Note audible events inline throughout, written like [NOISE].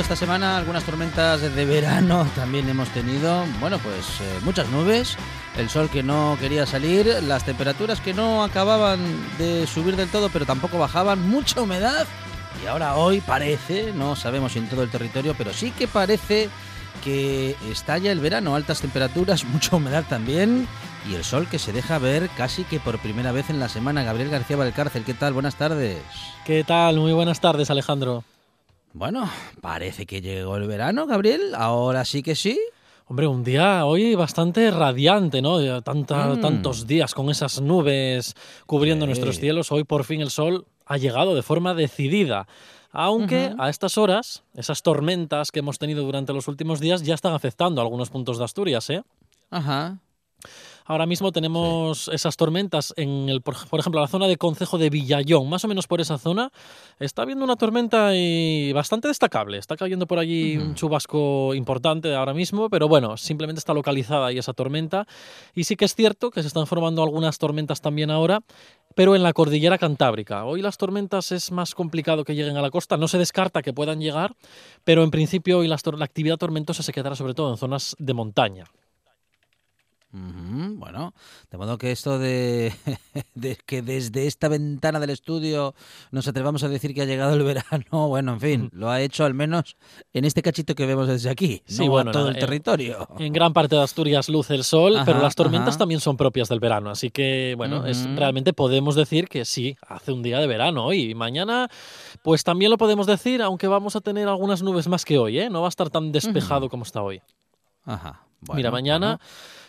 Esta semana algunas tormentas de verano, [LAUGHS] también hemos tenido, bueno, pues eh, muchas nubes, el sol que no quería salir, las temperaturas que no acababan de subir del todo, pero tampoco bajaban, mucha humedad. Y ahora hoy parece, no sabemos en todo el territorio, pero sí que parece que estalla el verano, altas temperaturas, [LAUGHS] mucha humedad también y el sol que se deja ver casi que por primera vez en la semana. Gabriel García Valcárcel, ¿qué tal? Buenas tardes. ¿Qué tal? Muy buenas tardes, Alejandro. Bueno, parece que llegó el verano, Gabriel. Ahora sí que sí. Hombre, un día hoy bastante radiante, ¿no? Tanta, mm. Tantos días con esas nubes cubriendo nuestros cielos. Hoy por fin el sol ha llegado de forma decidida. Aunque a estas horas, esas tormentas que hemos tenido durante los últimos días ya están afectando a algunos puntos de Asturias, ¿eh? Ajá. Ahora mismo tenemos esas tormentas en el, por, ejemplo, la zona de Concejo de Villallón, más o menos por esa zona. Está habiendo una tormenta y bastante destacable. Está cayendo por allí un chubasco importante ahora mismo, pero bueno, simplemente está localizada ahí esa tormenta. Y sí que es cierto que se están formando algunas tormentas también ahora, pero en la cordillera cantábrica. Hoy las tormentas es más complicado que lleguen a la costa. No se descarta que puedan llegar, pero en principio hoy la actividad tormentosa se quedará sobre todo en zonas de montaña. Bueno, de modo que esto [LAUGHS] de, que desde esta ventana del estudio nos atrevamos a decir que ha llegado el verano, [LAUGHS] bueno, en fin, lo ha hecho al menos en este cachito que vemos desde aquí, sí, bueno, todo el territorio. En gran parte de Asturias luce el sol, pero las tormentas también son propias del verano, así que bueno, es realmente podemos decir que sí, hace un día de verano hoy y mañana pues también lo podemos decir, aunque vamos a tener algunas nubes más que hoy, ¿eh? No va a estar tan despejado como está hoy. Ajá. Mira, mañana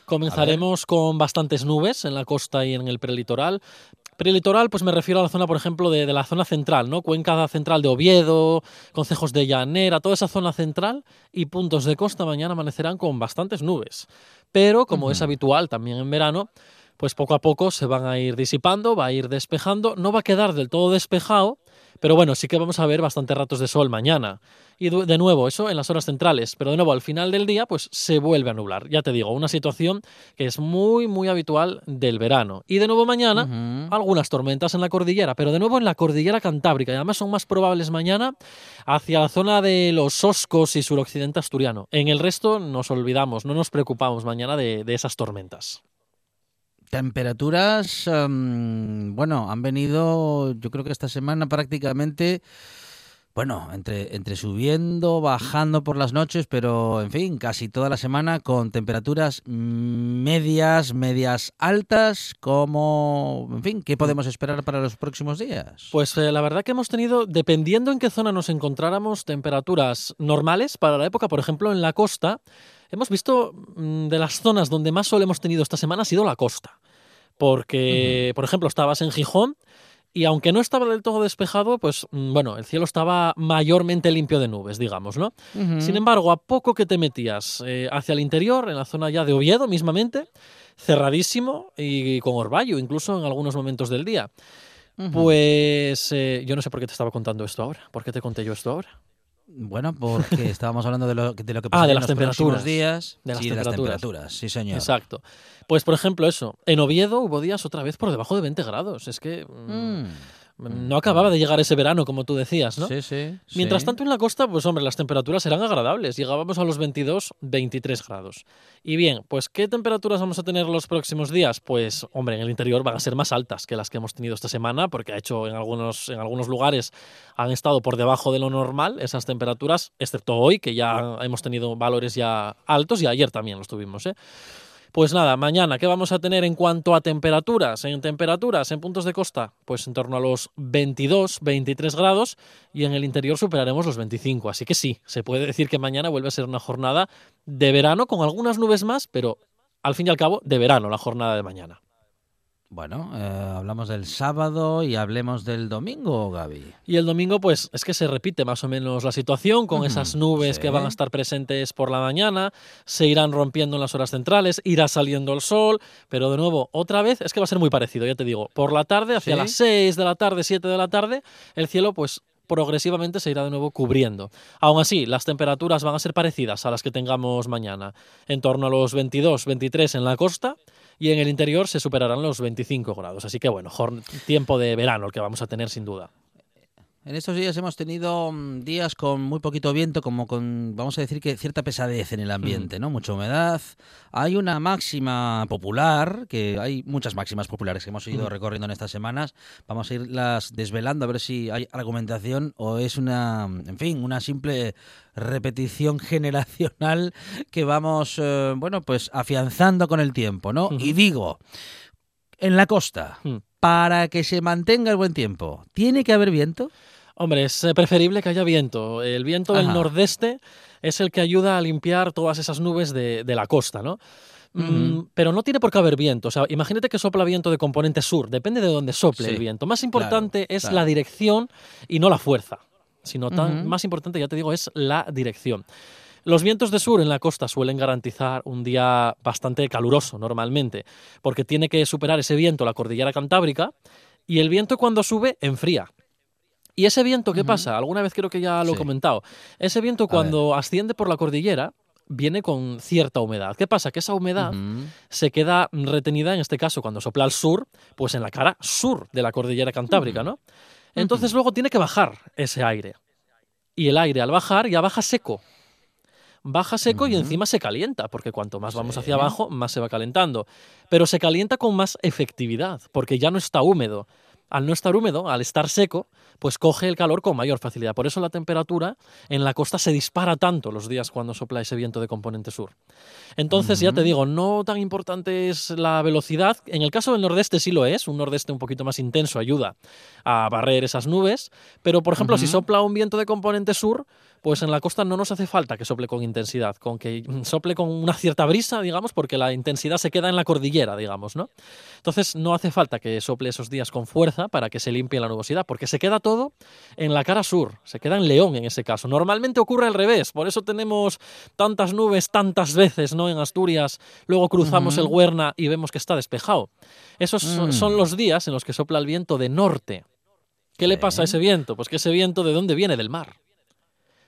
Comenzaremos con bastantes nubes en la costa y en el prelitoral. Prelitoral, pues me refiero a la zona, por ejemplo, de, la zona central, ¿no? Cuenca central de Oviedo, concejos de Llanera, toda esa zona central y puntos de costa mañana amanecerán con bastantes nubes. Pero, como es habitual también en verano, pues poco a poco se van a ir disipando, va a ir despejando, no va a quedar del todo despejado, pero bueno, sí que vamos a ver bastantes ratos de sol mañana. Y de nuevo, eso en las horas centrales. Pero de nuevo, al final del día, pues se vuelve a nublar. Ya te digo, una situación que es muy, muy habitual del verano. Y de nuevo mañana, algunas tormentas en la cordillera, pero de nuevo en la cordillera cantábrica. Y además son más probables mañana hacia la zona de los Oscos y suroccidente asturiano. En el resto nos olvidamos, no nos preocupamos mañana de esas tormentas. Temperaturas, em, bueno, han venido, yo creo que esta semana prácticamente bueno, entre, entre subiendo, bajando por las noches, pero en fin, casi toda la semana con temperaturas medias, medias altas, como, en fin, ¿qué podemos esperar para los próximos días? Pues eh, la verdad que hemos tenido, dependiendo en qué zona nos encontráramos, temperaturas normales para la época, por ejemplo, en la costa, hemos visto mm, de las zonas donde más sol hemos tenido esta semana ha sido la costa. Porque, por ejemplo, estabas en Gijón y aunque no estaba del todo despejado, pues mm, bueno, el cielo estaba mayormente limpio de nubes, digamos, ¿no? Sin embargo, a poco que te metías eh, hacia el interior, en la zona ya de Oviedo mismamente, cerradísimo y con orvallo, incluso en algunos momentos del día. Pues eh, yo no sé por qué te estaba contando esto ahora. ¿Por qué te conté yo esto ahora? Bueno, porque [LAUGHS] estábamos hablando de lo, de lo que pasa ah, de en las los temperaturas. días. De las sí, temperaturas. de las temperaturas, sí señor. Exacto. Pues por ejemplo eso, en Oviedo hubo días otra vez por debajo de 20 grados. Es que mm, Mm. No acababa de llegar ese verano como tú decías, ¿no? Sí, sí. Mientras sí. tanto en la costa, pues hombre, las temperaturas eran agradables. Llegábamos a los 22, 23 grados. Y bien, pues ¿qué temperaturas vamos a tener los próximos días? Pues hombre, en el interior van a ser más altas que las que hemos tenido esta semana, porque ha hecho en algunos, en algunos lugares han estado por debajo de lo normal esas temperaturas, excepto hoy, que ya hemos tenido valores ya altos y ayer también los tuvimos, ¿eh? Pues nada, mañana, ¿qué vamos a tener en cuanto a temperaturas? En temperaturas, en puntos de costa, pues en torno a los 22, 23 grados y en el interior superaremos los 25. Así que sí, se puede decir que mañana vuelve a ser una jornada de verano con algunas nubes más, pero al fin y al cabo de verano la jornada de mañana. Bueno, eh, hablamos del sábado y hablemos del domingo, Gaby. Y el domingo, pues es que se repite más o menos la situación con esas nubes sí. que van a estar presentes por la mañana, se irán rompiendo en las horas centrales, irá saliendo el sol, pero de nuevo, otra vez es que va a ser muy parecido, ya te digo, por la tarde, hacia ¿Sí? las 6 de la tarde, 7 de la tarde, el cielo pues progresivamente se irá de nuevo cubriendo. Aún así, las temperaturas van a ser parecidas a las que tengamos mañana, en torno a los 22, 23 en la costa y en el interior se superarán los 25 grados. Así que bueno, tiempo de verano el que vamos a tener sin duda. En estos días hemos tenido mm, días con muy poquito viento, como con, vamos a decir que cierta pesadez en el ambiente, ¿no? Mucha humedad. Hay una máxima popular, que hay muchas máximas populares que hemos ido recorriendo en estas semanas. Vamos a irlas desvelando a ver si hay argumentación o es una, en fin, una simple repetición [LAUGHS] generacional que vamos, eh, bueno, pues afianzando con el tiempo, ¿no? Y digo, en la costa, Mm. para que se mantenga el buen tiempo, ¿tiene que haber viento? Hombre, es eh, preferible que haya viento. El viento del nordeste es el que ayuda a limpiar todas esas nubes de, de la costa, ¿no? Mm, pero no tiene por qué haber viento. O sea, imagínate que sopla viento de componente sur. Depende de dónde sople Sí, el viento. Más importante es claro. la dirección y no la fuerza. Sino tan, más importante, ya te digo, es la dirección. Los vientos de sur en la costa suelen garantizar un día bastante caluroso normalmente, porque tiene que superar ese viento la cordillera cantábrica y el viento cuando sube enfría. ¿Y ese viento qué pasa? Alguna vez creo que ya lo he comentado. Ese viento cuando asciende por la cordillera viene con cierta humedad. ¿Qué pasa? Que esa humedad se queda retenida, en este caso, cuando sopla al sur, pues en la cara sur de la cordillera cantábrica, ¿no? Entonces luego tiene que bajar ese aire. Y el aire al bajar ya baja seco. Baja seco y encima se calienta, porque cuanto más vamos Sí. hacia abajo, más se va calentando. Pero se calienta con más efectividad, porque ya no está húmedo. Al no estar húmedo, al estar seco, pues coge el calor con mayor facilidad. Por eso la temperatura en la costa se dispara tanto los días cuando sopla ese viento de componente sur. Entonces, ya te digo, no tan importante es la velocidad. En el caso del nordeste sí lo es, un nordeste un poquito más intenso ayuda a barrer esas nubes, pero por ejemplo, si sopla un viento de componente sur, pues en la costa no nos hace falta que sople con intensidad, con que [LAUGHS] sople con una cierta brisa, digamos, porque la intensidad se queda en la cordillera, digamos, ¿no? Entonces no hace falta que sople esos días con fuerza para que se limpie la nubosidad, porque se queda todo en la cara sur, se queda en León en ese caso. Normalmente ocurre al revés, por eso tenemos tantas nubes tantas veces, ¿no? En Asturias, luego cruzamos el Huerna y vemos que está despejado. Esos son- Mm. son los días en los que sopla el viento de norte. ¿Qué le pasa a ese viento? Pues que ese viento de dónde viene del mar.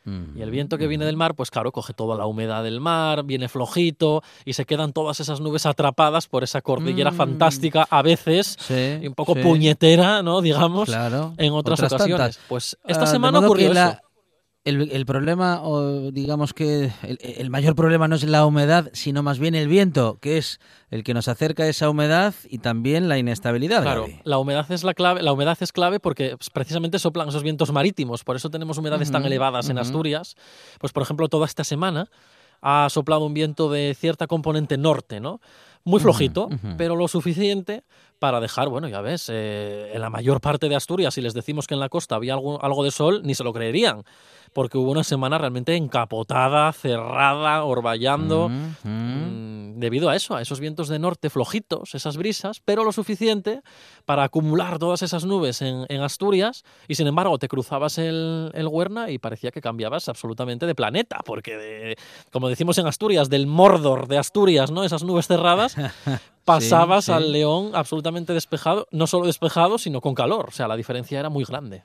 Y el viento que viene del mar, pues claro, coge toda la humedad del mar, viene flojito y se quedan todas esas nubes atrapadas por esa cordillera Mm. fantástica, a veces, Sí, y un poco sí, puñetera, ¿no? Digamos, Claro. en otras, Otras ocasiones. tantas. Pues esta Ah, semana ocurrió la- eso. el, problema, o digamos que el, mayor problema no es la humedad, sino más bien el viento, que es el que nos acerca a esa humedad y también la inestabilidad. Claro, la humedad es la clave. La humedad es clave porque precisamente soplan esos vientos marítimos, por eso tenemos humedades tan elevadas en Asturias. Pues por ejemplo, toda esta semana ha soplado un viento de cierta componente norte, ¿no? Muy flojito, pero lo suficiente para dejar, bueno, ya ves, eh, en la mayor parte de Asturias, si les decimos que en la costa había algo, algo de sol, ni se lo creerían porque hubo una semana realmente encapotada, cerrada, orballando, mm, debido a eso, a esos vientos de norte flojitos, esas brisas, pero lo suficiente para acumular todas esas nubes en, Asturias y sin embargo te cruzabas el, el, Huerna y parecía que cambiabas absolutamente de planeta, porque como decimos en Asturias, del Mordor de Asturias, ¿no? Esas nubes cerradas, [LAUGHS] pasabas al León absolutamente despejado, no solo despejado, sino con calor, o sea, la diferencia era muy grande.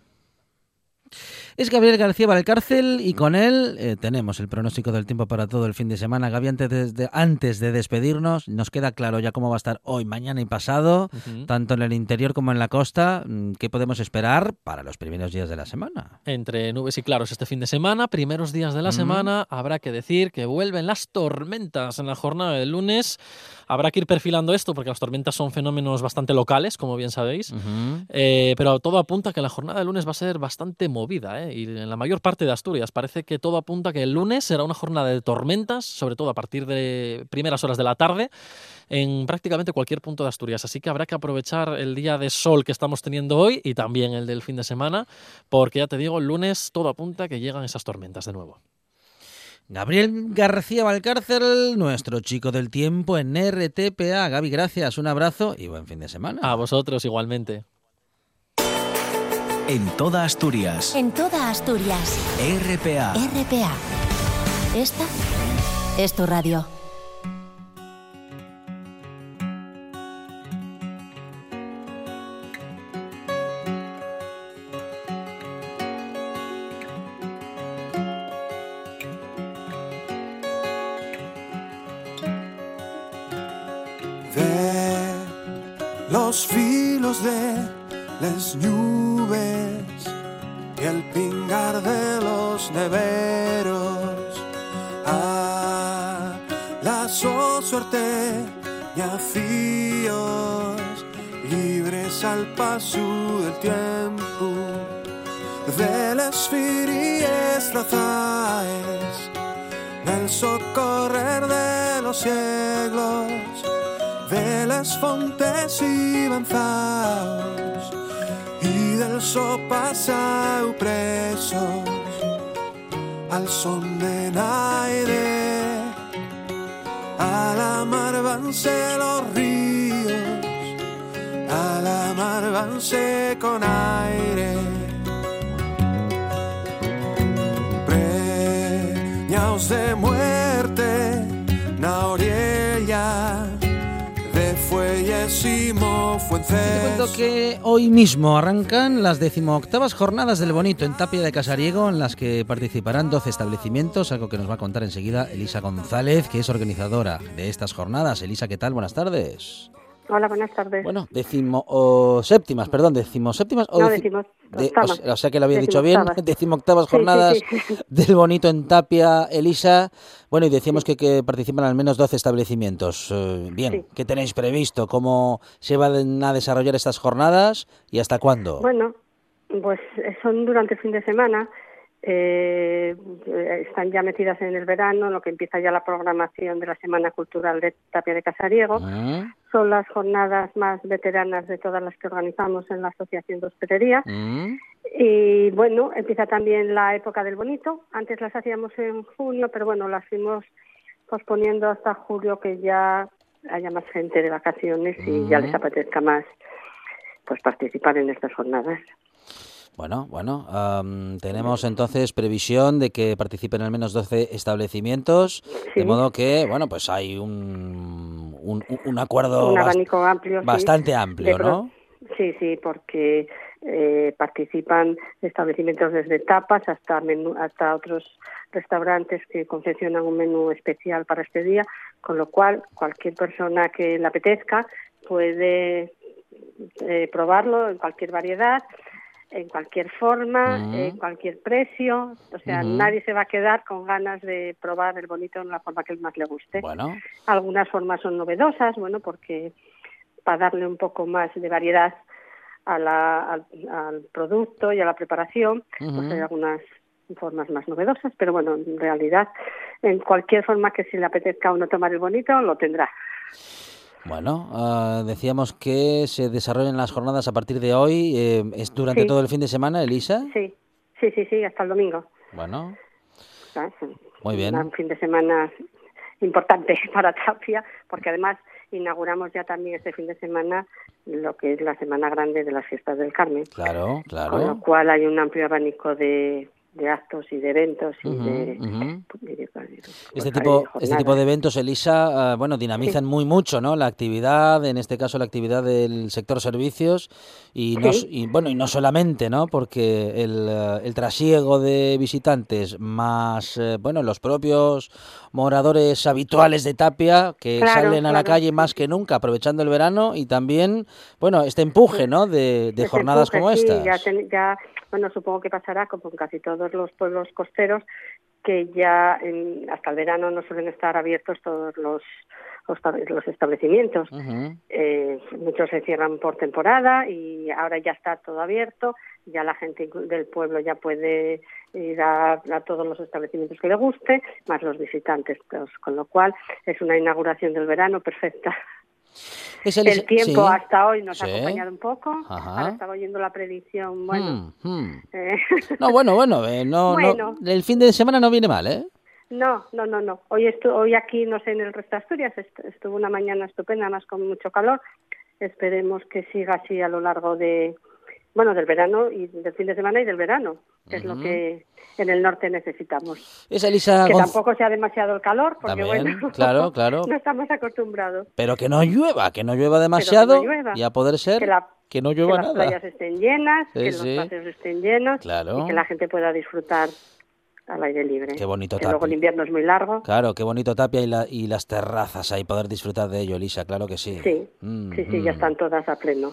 Es Gabriel García Valcárcel y con él eh, tenemos el pronóstico del tiempo para todo el fin de semana. Gabriel, antes de, antes de despedirnos, nos queda claro ya cómo va a estar hoy, mañana y pasado, tanto en el interior como en la costa. Mm, ¿Qué podemos esperar para los primeros días de la semana? Entre nubes y claros este fin de semana, primeros días de la semana, habrá que decir que vuelven las tormentas en la jornada del lunes. Habrá que ir perfilando esto porque las tormentas son fenómenos bastante locales, como bien sabéis, eh, pero todo apunta a que la jornada del lunes va a ser bastante movida. ¿eh? Y en la mayor parte de Asturias parece que todo apunta a que el lunes será una jornada de tormentas, sobre todo a partir de primeras horas de la tarde, en prácticamente cualquier punto de Asturias. Así que habrá que aprovechar el día de sol que estamos teniendo hoy y también el del fin de semana, porque ya te digo, el lunes todo apunta a que llegan esas tormentas de nuevo. Gabriel García Valcárcel, nuestro chico del tiempo en RTPA. Gaby, gracias, un abrazo y buen fin de semana. A vosotros igualmente. En toda Asturias. En toda Asturias. RPA. RPA. Esta es tu radio. Las fontes y banzaos y del so pasado presos. Al son de naide a la mar vanse los ríos a la mar vanse con aire. Preñaos de te cuento que hoy mismo arrancan las decimoctavas jornadas del Bonito en Tapia de Casariego, en las que participarán 12 establecimientos, algo que nos va a contar enseguida Elisa González, que es organizadora de estas jornadas. Elisa, ¿qué tal? Buenas tardes. Hola, buenas tardes. Bueno, decimo o séptimas, perdón, decimo séptimas o, no, o, sea que lo había dicho bien, decimoctavas jornadas [LAUGHS] del bonito en Tapia, Elisa. Bueno, y decíamos que, que participan al menos 12 establecimientos. Eh, bien, ¿qué tenéis previsto? ¿Cómo se van a desarrollar estas jornadas y hasta cuándo? Bueno, pues eh, son durante el fin de semana eh, están ya metidas en el verano, lo que empieza ya la programación de la Semana Cultural de Tapia de Casariego. Ah. Son las jornadas más veteranas de todas las que organizamos en la Asociación de Hospedería. Mm. Y bueno, empieza también la época del bonito. Antes las hacíamos en junio, pero bueno, las fuimos posponiendo hasta julio que ya haya más gente de vacaciones y ya les mm. apetezca más pues participar en estas jornadas. Bueno, bueno, tenemos entonces previsión de que participen al menos 12 establecimientos, de modo que, bueno, pues hay un, un, acuerdo un abanico amplio, bastante amplio, ¿no? Sí, sí, porque eh, participan establecimientos desde tapas hasta, menú, hasta otros restaurantes que confeccionan un menú especial para este día, con lo cual cualquier persona que le apetezca puede eh, probarlo en cualquier variedad en cualquier forma, en cualquier precio. O sea, nadie se va a quedar con ganas de probar el bonito en la forma que más le guste. Bueno. Algunas formas son novedosas, bueno, porque para darle un poco más de variedad a la, al, producto y a la preparación, pues hay algunas formas más novedosas, pero bueno, en realidad, en cualquier forma que si le apetezca a uno tomar el bonito, lo tendrá. Bueno, ah, decíamos que se desarrollan las jornadas a partir de hoy. Eh, ¿Es durante todo el fin de semana, Elisa? Sí, sí, sí, sí, hasta el domingo. Bueno, muy bien. Un fin de semana importante [LAUGHS] para Tapia, porque además inauguramos ya también este fin de semana lo que es la Semana Grande de las Fiestas del Carmen. Claro, claro. Con lo cual hay un amplio abanico de, de actos y de eventos y de, este tipo este tipo de eventos Elisa ah, bueno dinamizan muy mucho no la actividad en este caso la actividad del sector servicios y, no, y bueno y no solamente no porque el, eh, el trasiego de visitantes más eh, bueno los propios moradores habituales de Tapia que salen a la calle más que nunca aprovechando el verano y también bueno este empuje no de, de jornadas como estas. ya bueno, supongo que pasará como en casi todos los pueblos costeros, que ya hasta el verano no suelen estar abiertos todos los, los, establecimientos. Eh, muchos se cierran por temporada y ahora ya está todo abierto, ya la gente del pueblo ya puede ir a, a todos los establecimientos que le guste, más los visitantes, pues, con lo cual es una inauguración del verano perfecta [LAUGHS] el, tiempo hasta hoy nos ha acompañado un poco. Ahora estaba oyendo la predicción. Bueno. Hmm, hmm. Eh. [LAUGHS] No, bueno, bueno, eh, no, el fin de semana no viene mal, ¿eh? No, no, no, no. Hoy, estu hoy aquí, no sé, en el resto de Asturias, estuvo una mañana estupenda, más con mucho calor. Esperemos que siga así a lo largo de, bueno, del verano y del fin de semana y del verano, que es lo que en el norte necesitamos. Es Elisa que tampoco sea demasiado el calor, porque bueno, claro, [LAUGHS] claro. no estamos acostumbrados. Pero que no llueva, que no llueva demasiado y a poder ser que, no llueva que las playas estén llenas, que los paseos estén llenos y que la gente pueda disfrutar al aire libre. Qué bonito Tapia. Luego el invierno es muy largo. Claro, qué bonito Tapia y, la, y las terrazas ahí, poder disfrutar de ello, Elisa, claro que sí. Sí, sí, sí, ya mm. están todas a pleno.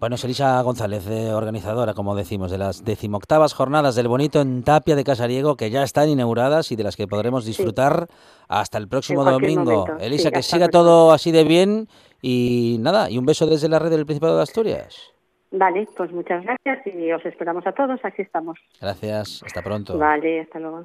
Bueno, es Elisa González, organizadora, como decimos, de las decimoctavas jornadas del Bonito en Tapia de Casariego, que ya están inauguradas y de las que podremos disfrutar hasta el próximo domingo. Elisa, que siga todo así de bien y nada, y un beso desde la red del Principado de Asturias. Vale, pues muchas gracias y os esperamos a todos, aquí estamos. Gracias, hasta pronto. Vale, hasta luego.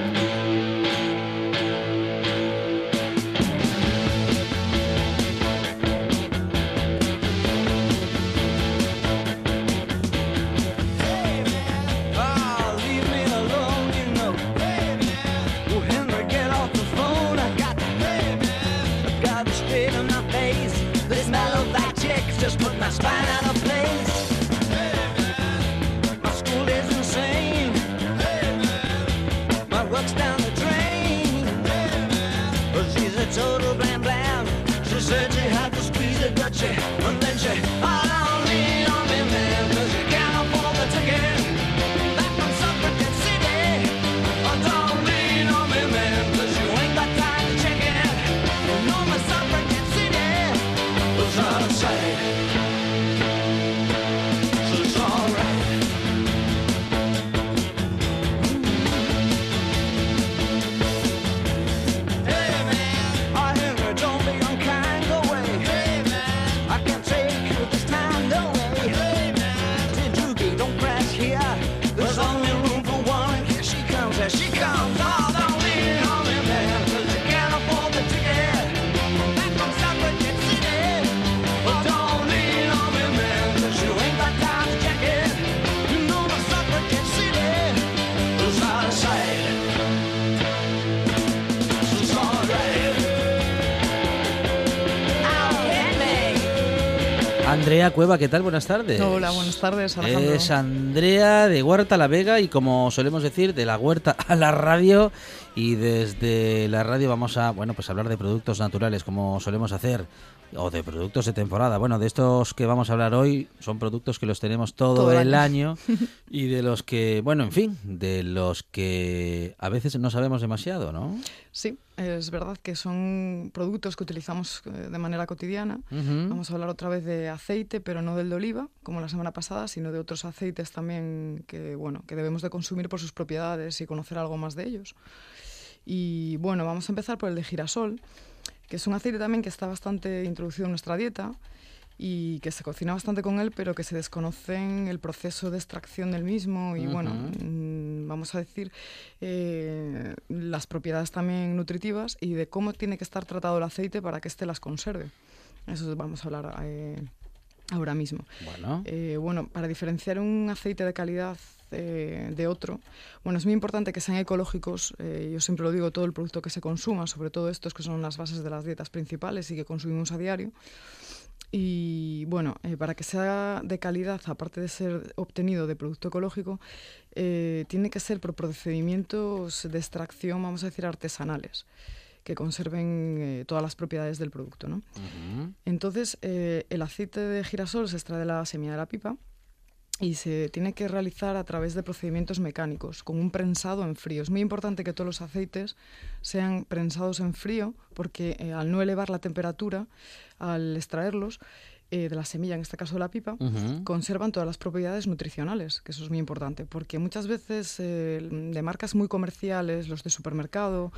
love like chicks. Just put my spine on a plane. Andrea Cueva, ¿qué tal? Buenas tardes. Hola, buenas tardes, Alejandro. Es Andrea de Huerta la Vega y como solemos decir, de la huerta a la radio y desde la radio vamos a, bueno, pues hablar de productos naturales como solemos hacer o de productos de temporada. Bueno, de estos que vamos a hablar hoy son productos que los tenemos todo, el año [LAUGHS] y de los que, bueno, en fin, de los que a veces no sabemos demasiado, ¿no? Sí, es verdad que son productos que utilizamos eh, de manera cotidiana. Vamos a hablar otra vez de aceite, pero no del de oliva, como la semana pasada, sino de otros aceites también que, bueno, que debemos de consumir por sus propiedades y conocer algo más de ellos. Y bueno, vamos a empezar por el de girasol que es un aceite también que está bastante introducido en nuestra dieta y que se cocina bastante con él, pero que se desconoce en el proceso de extracción del mismo y bueno, mm, vamos a decir eh, las propiedades también nutritivas y de cómo tiene que estar tratado el aceite para que éste las conserve. Eso vamos a hablar eh, ahora mismo. Bueno. Eh, bueno, para diferenciar un aceite de calidad de otro. Bueno, es muy importante que sean ecológicos. Eh, yo siempre lo digo, todo el producto que se consuma, sobre todo estos que son las bases de las dietas principales y que consumimos a diario. Y bueno, eh, para que sea de calidad, aparte de ser obtenido de producto ecológico, eh, tiene que ser por procedimientos de extracción, vamos a decir, artesanales que conserven todas las propiedades del producto. ¿no? Entonces, el aceite de girasol se extrae de la semilla de la pipa y se tiene que realizar a través de procedimientos mecánicos, con un prensado en frío. Es muy importante que todos los aceites sean prensados en frío, porque eh, al no elevar la temperatura, al extraerlos eh, de la semilla, en este caso de la pipa, conservan todas las propiedades nutricionales, que eso es muy importante, porque muchas veces eh, de marcas muy comerciales, los de supermercado,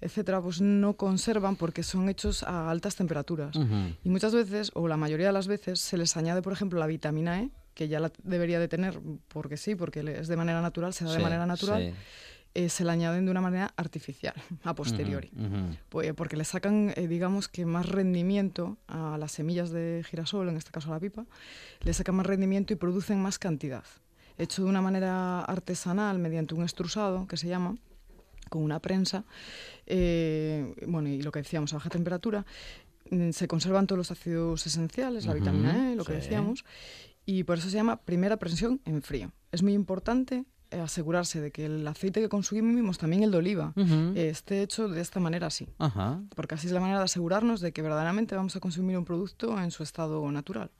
etcétera, pues no conservan porque son hechos a altas temperaturas. Y muchas veces, o la mayoría de las veces, se les añade, por ejemplo, la vitamina E, que ya la debería de tener porque sí, porque es de manera natural, se da de manera natural, eh, se la añaden de una manera artificial, [LAUGHS] a posteriori. Pues, porque le sacan, eh, digamos que más rendimiento a las semillas de girasol, en este caso a la pipa, le sacan más rendimiento y producen más cantidad. Hecho de una manera artesanal, mediante un extrusado, que se llama, con una prensa, eh, bueno, y lo que decíamos, a baja temperatura, mm, se conservan todos los ácidos esenciales, la vitamina E, lo que decíamos, y por eso se llama primera presión en frío. Es muy importante eh, asegurarse de que el aceite que consumimos, también el de oliva, esté hecho de esta manera así. Porque así es la manera de asegurarnos de que verdaderamente vamos a consumir un producto en su estado natural.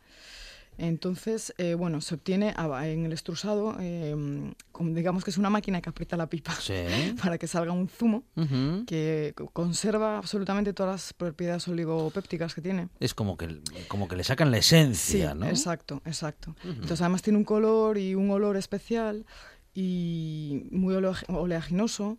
Entonces, eh, bueno, se obtiene en el extrusado, em, digamos que es una máquina que aprieta la pipa [LAUGHS] para que salga un zumo que conserva absolutamente todas las propiedades oligopépticas que tiene. Es como que, como que le sacan la esencia, sí, ¿no? Exacto, exacto. Entonces, además tiene un color y un olor especial y muy oleaginoso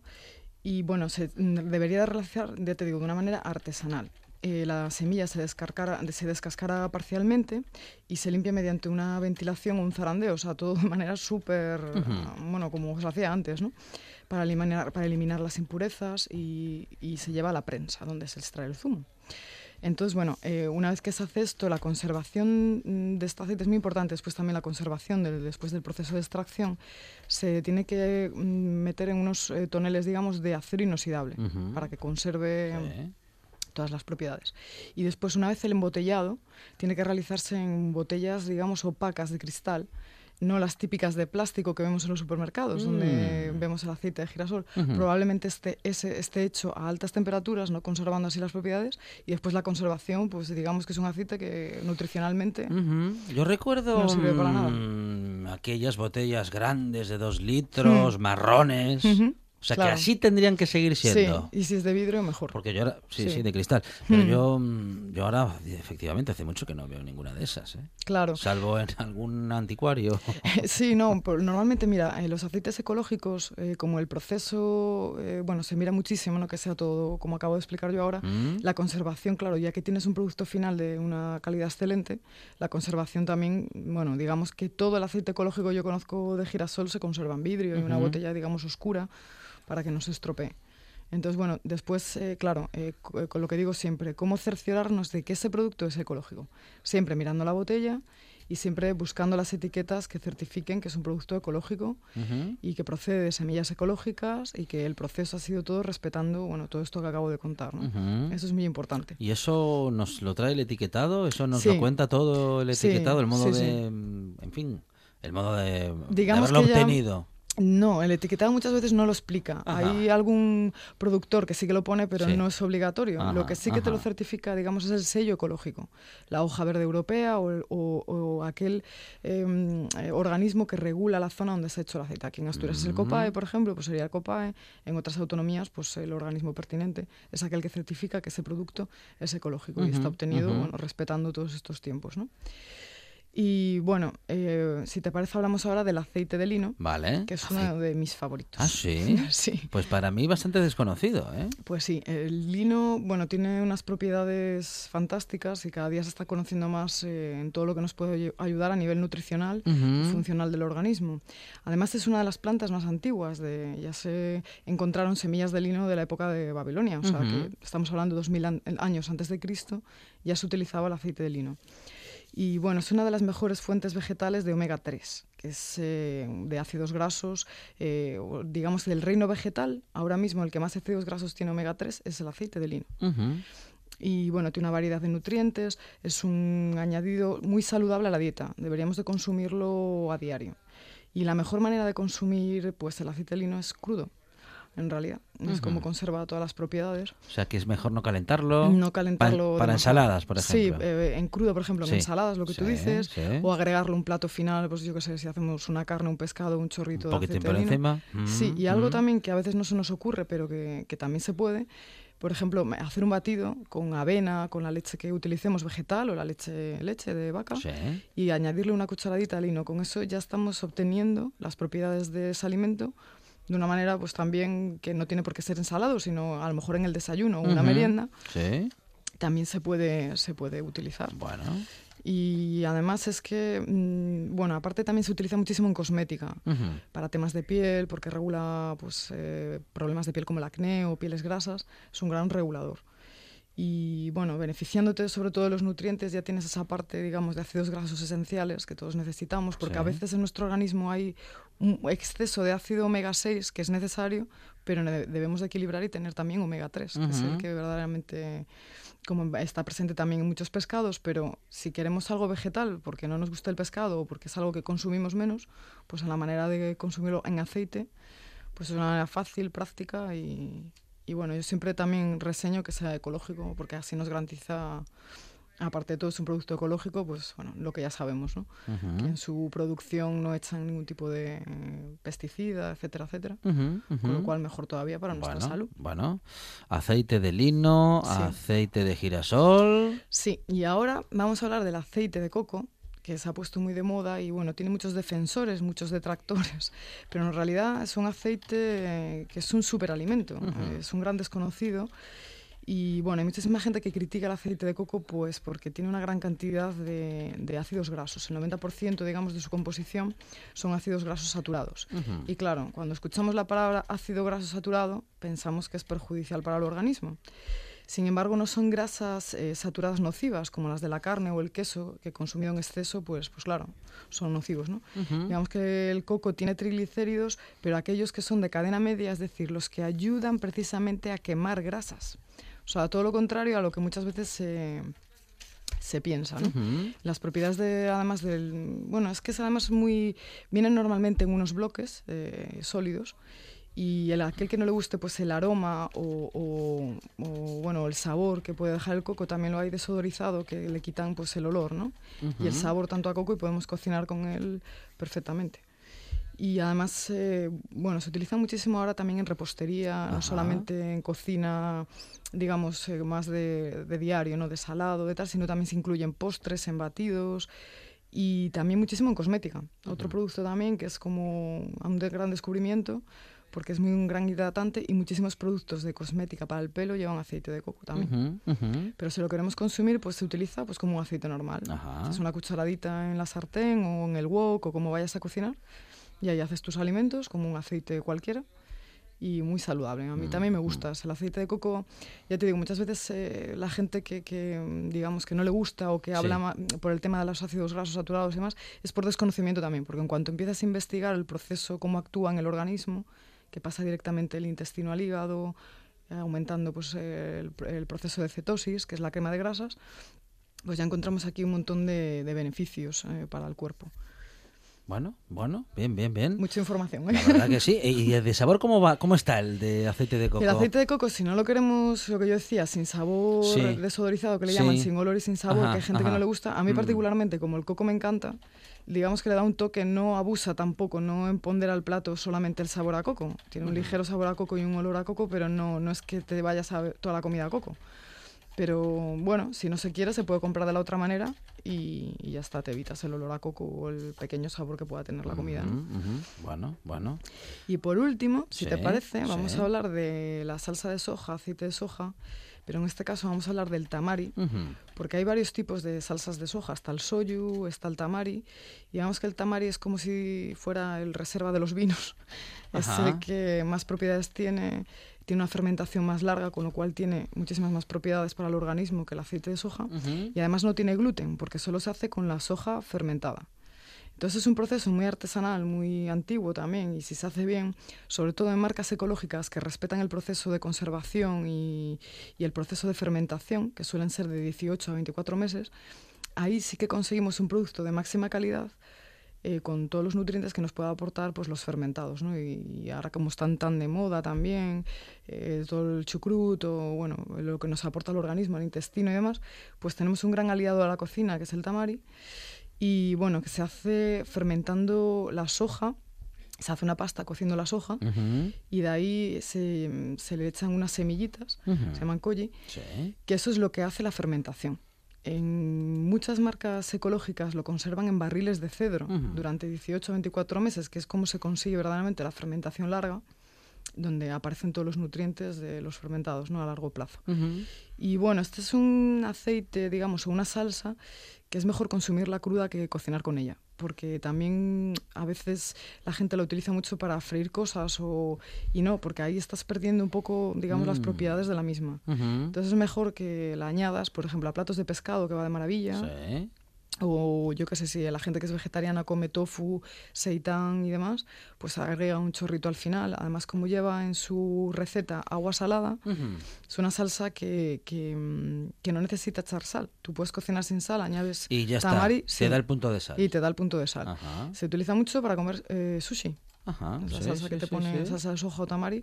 y bueno, se debería de realizar, ya te digo, de una manera artesanal. Eh, la semilla se, descarcara, se descascara parcialmente y se limpia mediante una ventilación o un zarandeo, o sea, todo de manera súper, bueno, como se hacía antes, ¿no? Para eliminar, para eliminar las impurezas y, y, se lleva a la prensa, donde se extrae el zumo. Entonces, bueno, eh, una vez que se hace esto, la conservación de este aceite es muy importante, después también la conservación después del proceso de extracción, se tiene que mm, meter en unos eh, toneles, digamos, de acero inoxidable, para que conserve todas las propiedades. Y después, una vez el embotellado, tiene que realizarse en botellas, digamos, opacas de cristal, no las típicas de plástico que vemos en los supermercados, donde mm. vemos el aceite de girasol. Probablemente esté, ese, esté hecho a altas temperaturas, no conservando así las propiedades, y después la conservación, pues digamos que es un aceite que nutricionalmente Yo recuerdo no sirve para nada. Mm, aquellas botellas grandes de dos litros, marrones. O sea, que así tendrían que seguir siendo. Sí, y si es de vidrio, mejor. Porque yo ahora, sí, sí, de cristal. Pero yo, mm, yo ahora, efectivamente, hace mucho que no veo ninguna de esas. ¿eh? Claro. Salvo en algún anticuario. [LAUGHS] sí, no, normalmente, mira, los aceites ecológicos, eh, como el proceso, eh, bueno, se mira muchísimo, no que sea todo, como acabo de explicar yo ahora, mm. la conservación, claro, ya que tienes un producto final de una calidad excelente, la conservación también, bueno, digamos que todo el aceite ecológico yo conozco de girasol se conserva en vidrio, en una botella, digamos, oscura para que no se estropee. Entonces, bueno, después, eh, claro, eh, eh, con lo que digo siempre, cómo cerciorarnos de que ese producto es ecológico. Siempre mirando la botella y siempre buscando las etiquetas que certifiquen que es un producto ecológico y que procede de semillas ecológicas y que el proceso ha sido todo respetando bueno todo esto que acabo de contar. ¿no? Eso es muy importante. ¿Y eso nos lo trae el etiquetado? ¿Eso nos lo cuenta todo el etiquetado? el modo de... En fin, el modo de, Digamos haberlo obtenido. No, el etiquetado muchas veces no lo explica. Hay algún productor que sí que lo pone, pero no es obligatorio. lo que sí que te lo certifica, digamos, es el sello ecológico. La hoja verde europea o, aquel em, eh, organismo que regula la zona donde se ha hecho el aceite. Aquí en Asturias es el COPAE, por ejemplo, pues sería el COPAE. En otras autonomías, pues el organismo pertinente es aquel que certifica que ese producto es ecológico y está obtenido bueno, respetando todos estos tiempos. ¿no? Y bueno, eh, si te parece, hablamos ahora del aceite de lino, vale. que es uno de mis favoritos. Ah, sí. [LAUGHS] sí. Pues para mí bastante desconocido, ¿eh? Pues sí, el lino, bueno, tiene unas propiedades fantásticas y cada día se está conociendo más eh, en todo lo que nos puede ayudar a nivel nutricional y funcional del organismo. Además, es una de las plantas más antiguas. De, ya se encontraron semillas de lino de la época de Babilonia, o sea que estamos hablando de 2000 años antes de Cristo, ya se utilizaba el aceite de lino. Y bueno, es una de las mejores fuentes vegetales de omega 3, que es eh, de ácidos grasos, eh, digamos del reino vegetal, ahora mismo el que más ácidos grasos tiene omega 3 es el aceite de lino. Y bueno, tiene una variedad de nutrientes, es un añadido muy saludable a la dieta, deberíamos de consumirlo a diario. Y la mejor manera de consumir pues, el aceite de lino es crudo en realidad. Es como conserva todas las propiedades. O sea, que es mejor no calentarlo. No calentarlo. para ensaladas, por ejemplo. Sí, eh, en crudo, por ejemplo, en ensaladas, lo que tú dices. O agregarle un plato final, pues yo qué sé, si hacemos una carne, un pescado, un chorrito un de por encima. sí, y algo también que a veces no se nos ocurre, pero que, que también se puede. Por ejemplo, hacer un batido con avena, con la leche que utilicemos vegetal o la leche, leche de vaca y añadirle una cucharadita de lino. Con eso ya estamos obteniendo las propiedades de ese alimento de una manera pues también que no tiene por qué ser ensalado, sino a lo mejor en el desayuno o una merienda. Sí. También se puede, se puede utilizar. Bueno. Y además es que, mm, bueno, aparte también se utiliza muchísimo en cosmética, para temas de piel, porque regula pues, eh, problemas de piel como el acné o pieles grasas, es un gran regulador y bueno, beneficiándote sobre todo de los nutrientes ya tienes esa parte, digamos, de ácidos grasos esenciales que todos necesitamos, porque a veces en nuestro organismo hay un exceso de ácido omega 6 que es necesario, pero debemos de equilibrar y tener también omega 3, que es el que verdaderamente como está presente también en muchos pescados, pero si queremos algo vegetal porque no nos gusta el pescado o porque es algo que consumimos menos, pues la manera de consumirlo en aceite, pues es una manera fácil, práctica y, y bueno, yo siempre también reseño que sea ecológico, porque así nos garantiza, aparte de todo es un producto ecológico, pues bueno, lo que ya sabemos, ¿no? que en su producción no echan ningún tipo de pesticida, etcétera, etcétera. Con lo cual mejor todavía para nuestra salud. Bueno, aceite de lino, aceite de girasol. Sí, y ahora vamos a hablar del aceite de coco, que se ha puesto muy de moda y bueno, tiene muchos defensores, muchos detractores, [LAUGHS] pero en realidad es un aceite que es un superalimento, es un gran desconocido. Y bueno, hay muchísima gente que critica el aceite de coco pues porque tiene una gran cantidad de, ácidos grasos. El 90% digamos de su composición son ácidos grasos saturados. Y claro, cuando escuchamos la palabra ácido graso saturado pensamos que es perjudicial para el organismo. Sin embargo, no son grasas eh, saturadas nocivas como las de la carne o el queso, que consumido en exceso, pues, pues claro, son nocivos. ¿no? Digamos que el coco tiene triglicéridos, pero aquellos que son de cadena media, es decir, los que ayudan precisamente a quemar grasas. O sea, todo lo contrario a lo que muchas veces se, se piensa. ¿no? Las propiedades de, además del... Bueno, es que es además muy... Vienen normalmente en unos bloques eh, sólidos y el, aquel que no le guste pues el aroma o, bueno el sabor que puede dejar el coco también lo hay desodorizado que le quitan pues el olor no y el sabor tanto a coco y podemos cocinar con él perfectamente. Y además eh, bueno se utiliza muchísimo ahora también en repostería no solamente en cocina digamos eh, más de, diario no de salado de tal sino también se incluyen postres en batidos y también muchísimo en cosmética. Otro producto también que es como un gran descubrimiento porque es muy un gran hidratante y muchísimos productos de cosmética para el pelo llevan aceite de coco también. Pero si lo queremos consumir, pues se utiliza pues como un aceite normal. Es una cucharadita en la sartén o en el wok o como vayas a cocinar y ahí haces tus alimentos como un aceite cualquiera y muy saludable. A mí también me gusta. el aceite de coco, ya te digo, muchas veces eh, la gente que, que, digamos, que no le gusta o que habla por el tema de los ácidos grasos saturados y demás, es por desconocimiento también, porque en cuanto empiezas a investigar el proceso, cómo actúa en el organismo, que pasa directamente del intestino al hígado, aumentando pues, el, proceso de cetosis, que es la quema de grasas, pues ya encontramos aquí un montón de, beneficios eh, para el cuerpo. Bueno, bueno, bien, bien, bien. Mucha información. ¿eh? La verdad que sí. [LAUGHS] ¿Y de sabor cómo va? ¿Cómo está el de aceite de coco? El aceite de coco, si no lo queremos, lo que yo decía, sin sabor desodorizado, que le llaman, sin olor y sin sabor, que hay gente que no le gusta. A mí mm. particularmente, como el coco me encanta, digamos que le da un toque, no abusa tampoco, no empondera al plato solamente el sabor a coco. Tiene un ligero sabor a coco y un olor a coco, pero no, no es que te vayas a toda la comida a coco. Pero bueno, si no se quiere, se puede comprar de la otra manera y, ya está, te evitas el olor a coco o el pequeño sabor que pueda tener la comida. Bueno, bueno. Y por último, si te parece, vamos a hablar de la salsa de soja, aceite de soja, pero en este caso vamos a hablar del tamari, porque hay varios tipos de salsas de soja. Está el soyu, está el tamari, y digamos que el tamari es como si fuera el reserva de los vinos. [LAUGHS] Es el que más propiedades tiene tiene una fermentación más larga, con lo cual tiene muchísimas más propiedades para el organismo que el aceite de soja. Y además no tiene gluten, porque solo se hace con la soja fermentada. Entonces es un proceso muy artesanal, muy antiguo también, y si se hace bien, sobre todo en marcas ecológicas que respetan el proceso de conservación y, y el proceso de fermentación, que suelen ser de 18 a 24 meses, ahí sí que conseguimos un producto de máxima calidad eh, con todos los nutrientes que nos puede aportar pues, los fermentados. ¿no? Y, ahora como están tan de moda también, eh, todo el chucrut o bueno, lo que nos aporta el organismo, el intestino y demás, pues tenemos un gran aliado a la cocina que es el tamari. Y bueno, que se hace fermentando la soja, se hace una pasta cociendo la soja y de ahí se, se, le echan unas semillitas, se llaman koji, que eso es lo que hace la fermentación. En muchas marcas ecológicas lo conservan en barriles de cedro durante 18 o 24 meses, que es como se consigue verdaderamente la fermentación larga, donde aparecen todos los nutrientes de los fermentados ¿no? a largo plazo. Y bueno, este es un aceite, digamos, o una salsa que es mejor consumirla cruda que cocinar con ella, porque también a veces la gente la utiliza mucho para freír cosas o, y no, porque ahí estás perdiendo un poco, digamos, las mm. propiedades de la misma. Entonces es mejor que la añadas, por ejemplo, a platos de pescado, que va de maravilla, o yo qué sé, si la gente que es vegetariana come tofu, seitán y demás, pues agrega un chorrito al final. Además, como lleva en su receta agua salada, es una salsa que, mm, que, no necesita echar sal. Tú puedes cocinar sin sal, añades y ya tamari, está. te da el punto de sal. Y te da el punto de sal. Se utiliza mucho para comer eh, sushi. Ajá, la salsa que te pone, salsa de soja o tamari,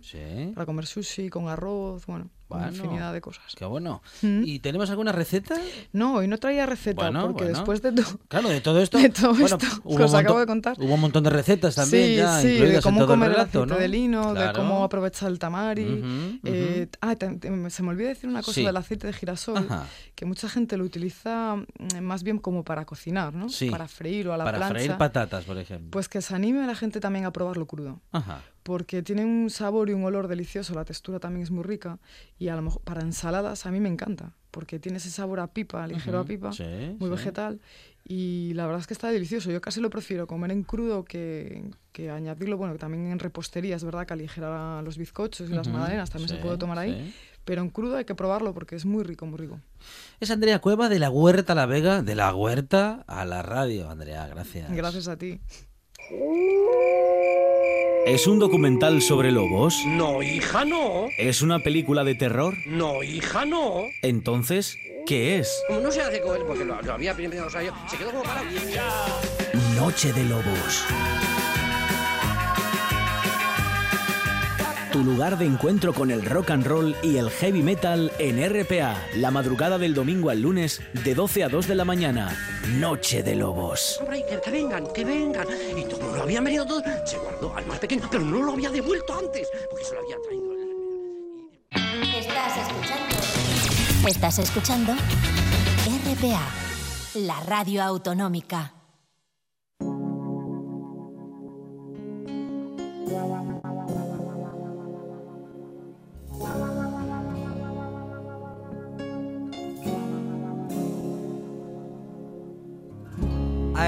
para comer sushi con arroz, bueno, una infinidad de cosas. Qué bueno. ¿Mm? ¿Y tenemos alguna receta? No, hoy no traía receta, porque después de todo... Claro, de todo [LAUGHS] esto... De todo esto que os acabo de contar. Hubo un montón de recetas también sí, ya, sí, de cómo comer el, aceite de lino, de cómo aprovechar el tamari. Eh, ah, se me olvidó decir una cosa del aceite de girasol, que mucha gente lo utiliza mm, más bien como para cocinar, ¿no? Para freír o a la plancha. Para freír patatas, por ejemplo. Pues que se anime a la gente también a probarlo crudo. Ajá porque tiene un sabor y un olor delicioso, la textura también es muy rica y a lo mejor para ensaladas a mí me encanta, porque tiene ese sabor a pipa, ligero a pipa, muy vegetal y la verdad es que está delicioso. Yo casi lo prefiero comer en crudo que, que añadirlo, bueno, que también en repostería es verdad que aligera los bizcochos y las magdalenas también se puede tomar ahí. Pero en crudo hay que probarlo porque es muy rico, muy rico. Es Andrea Cueva de la Huerta a la Vega, de la Huerta a la Radio. Andrea, gracias. Gracias a ti. ¿Es un documental sobre lobos? No, hija, no. ¿Es una película de terror? No, hija, no. Entonces, ¿qué es? No se hace con él, porque lo, había primero, o sea, yo, se quedó como para... Noche de Lobos. Tu lugar de encuentro con el rock and roll y el heavy metal en RPA, la madrugada del domingo al lunes de 12 a 2 de la mañana. Noche de Lobos. Hombre, que, vengan, que vengan. Y como lo habían venido todos, se guardó al más pequeño, pero no lo había devuelto antes, porque se lo había traído. Estás escuchando. Estás escuchando RPA, la radio autonómica.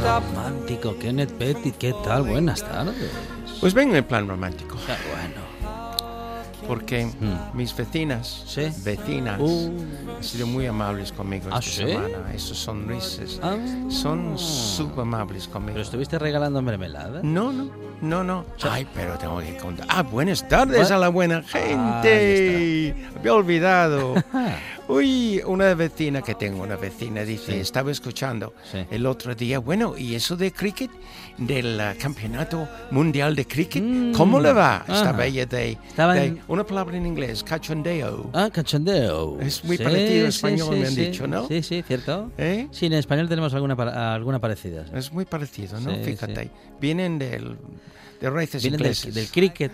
Romántico, Kenneth Pettit, ¿qué tal? Buenas tardes. Pues vengo en plan romántico. Qué bueno. Porque Mm. mis vecinas, vecinas, Uh. han sido muy amables conmigo ¿Ah, esta sí? semana. Esos sonrisas Ah. son súper amables conmigo. ¿Pero estuviste regalando mermelada? No, no, no, no. Ay, pero tengo que contar. Ah, buenas tardes a la buena Ah, gente. Había olvidado. [LAUGHS] Uy, una vecina que tengo, una vecina, dice, Sí. estaba escuchando Sí. el otro día, bueno, ¿y eso de cricket? Del ah, campeonato mundial de cricket, ¿cómo le va? Mm. Ajá. Estaba ella de, de- una palabra en inglés, cachondeo. Ah, cachondeo. Es muy Sí, parecido a sí, español, sí, me han sí. dicho, ¿no? Sí, sí, cierto. ¿Eh? Sí, en español tenemos alguna, alguna parecida. Es muy parecido, ¿no? Sí, Fíjate, sí. vienen del, de raíces Vienen del, inglesas. del cricket.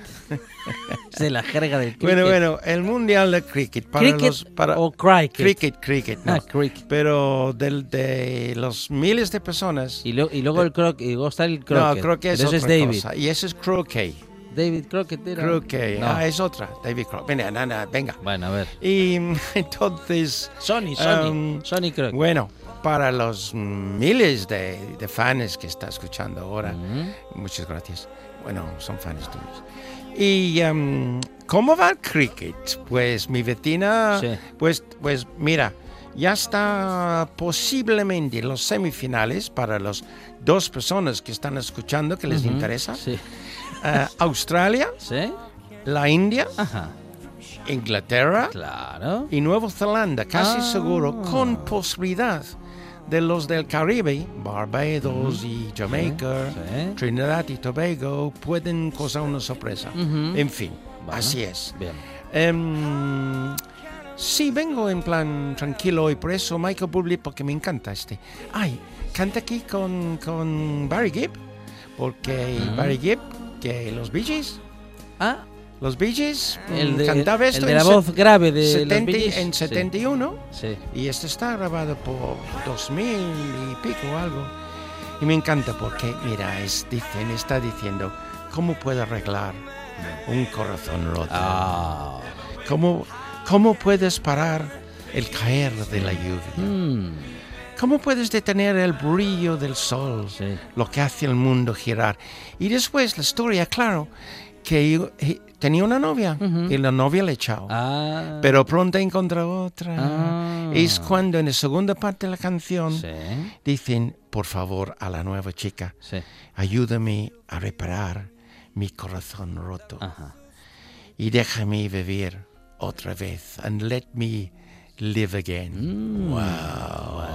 es de la jerga del cricket. Bueno, bueno, el mundial de cricket para ¿Cricket los para o cricket? cricket, cricket, no. Ah, cricket. Pero del, de los miles de personas. Y, lo- y luego el croc, y luego está el croquet. no, creo que es otra es David. cosa. Y ese es croquet. David Crockett era. Croquet. No. Ah, es otra. David Croquet. Venga, nana, venga. Bueno, a ver. Y [LAUGHS] entonces. Sony, Sony. um, Sony Crockett. Bueno, para los miles de, de fans que está escuchando ahora, muchas gracias. Bueno, son fans tuyos. Y um, ¿cómo va el cricket? Pues mi vecina, Sí. pues, pues mira, ya está posiblemente en los semifinales para las dos personas que están escuchando que les interesa. Sí. Eh, Australia, ¿Sí? la India, Ajá. Inglaterra Claro. y Nueva Zelanda, casi Ah. seguro, con posibilidad de los del Caribe, Barbados y Jamaica, Sí. Trinidad y Tobago, pueden causar una sorpresa. En fin, Bueno. así es. Bien. Em, sí, vengo en plan tranquilo y por eso Michael Bublé, porque me encanta este. Ay, canta aquí con, con Barry Gibb, porque. Barry Gibb, que los Bee Gees, Ah, los Bee Gees el mm, de, cantaba esto el de en la voz grave de los 70 Bee Gees. en Sí. 71 Sí. y este está grabado por 2000 y pico o algo. Y me encanta porque, mira, es, dicen, está diciendo, ¿cómo puedo arreglar un corazón roto? Ah. ¿Cómo, ¿Cómo puedes parar el caer de la lluvia? Mm. ¿Cómo puedes detener el brillo del sol, Sí. lo que hace el mundo girar? Y después la historia, claro, que tenía una novia Ujú. y la novia le echó. Ah. Pero pronto encontró otra. Ah. Es cuando en la segunda parte de la canción Sí. dicen, por favor, a la nueva chica, Sí. ayúdame a reparar mi corazón roto Ajá. y déjame vivir otra vez and let me live again. Mm. Wow,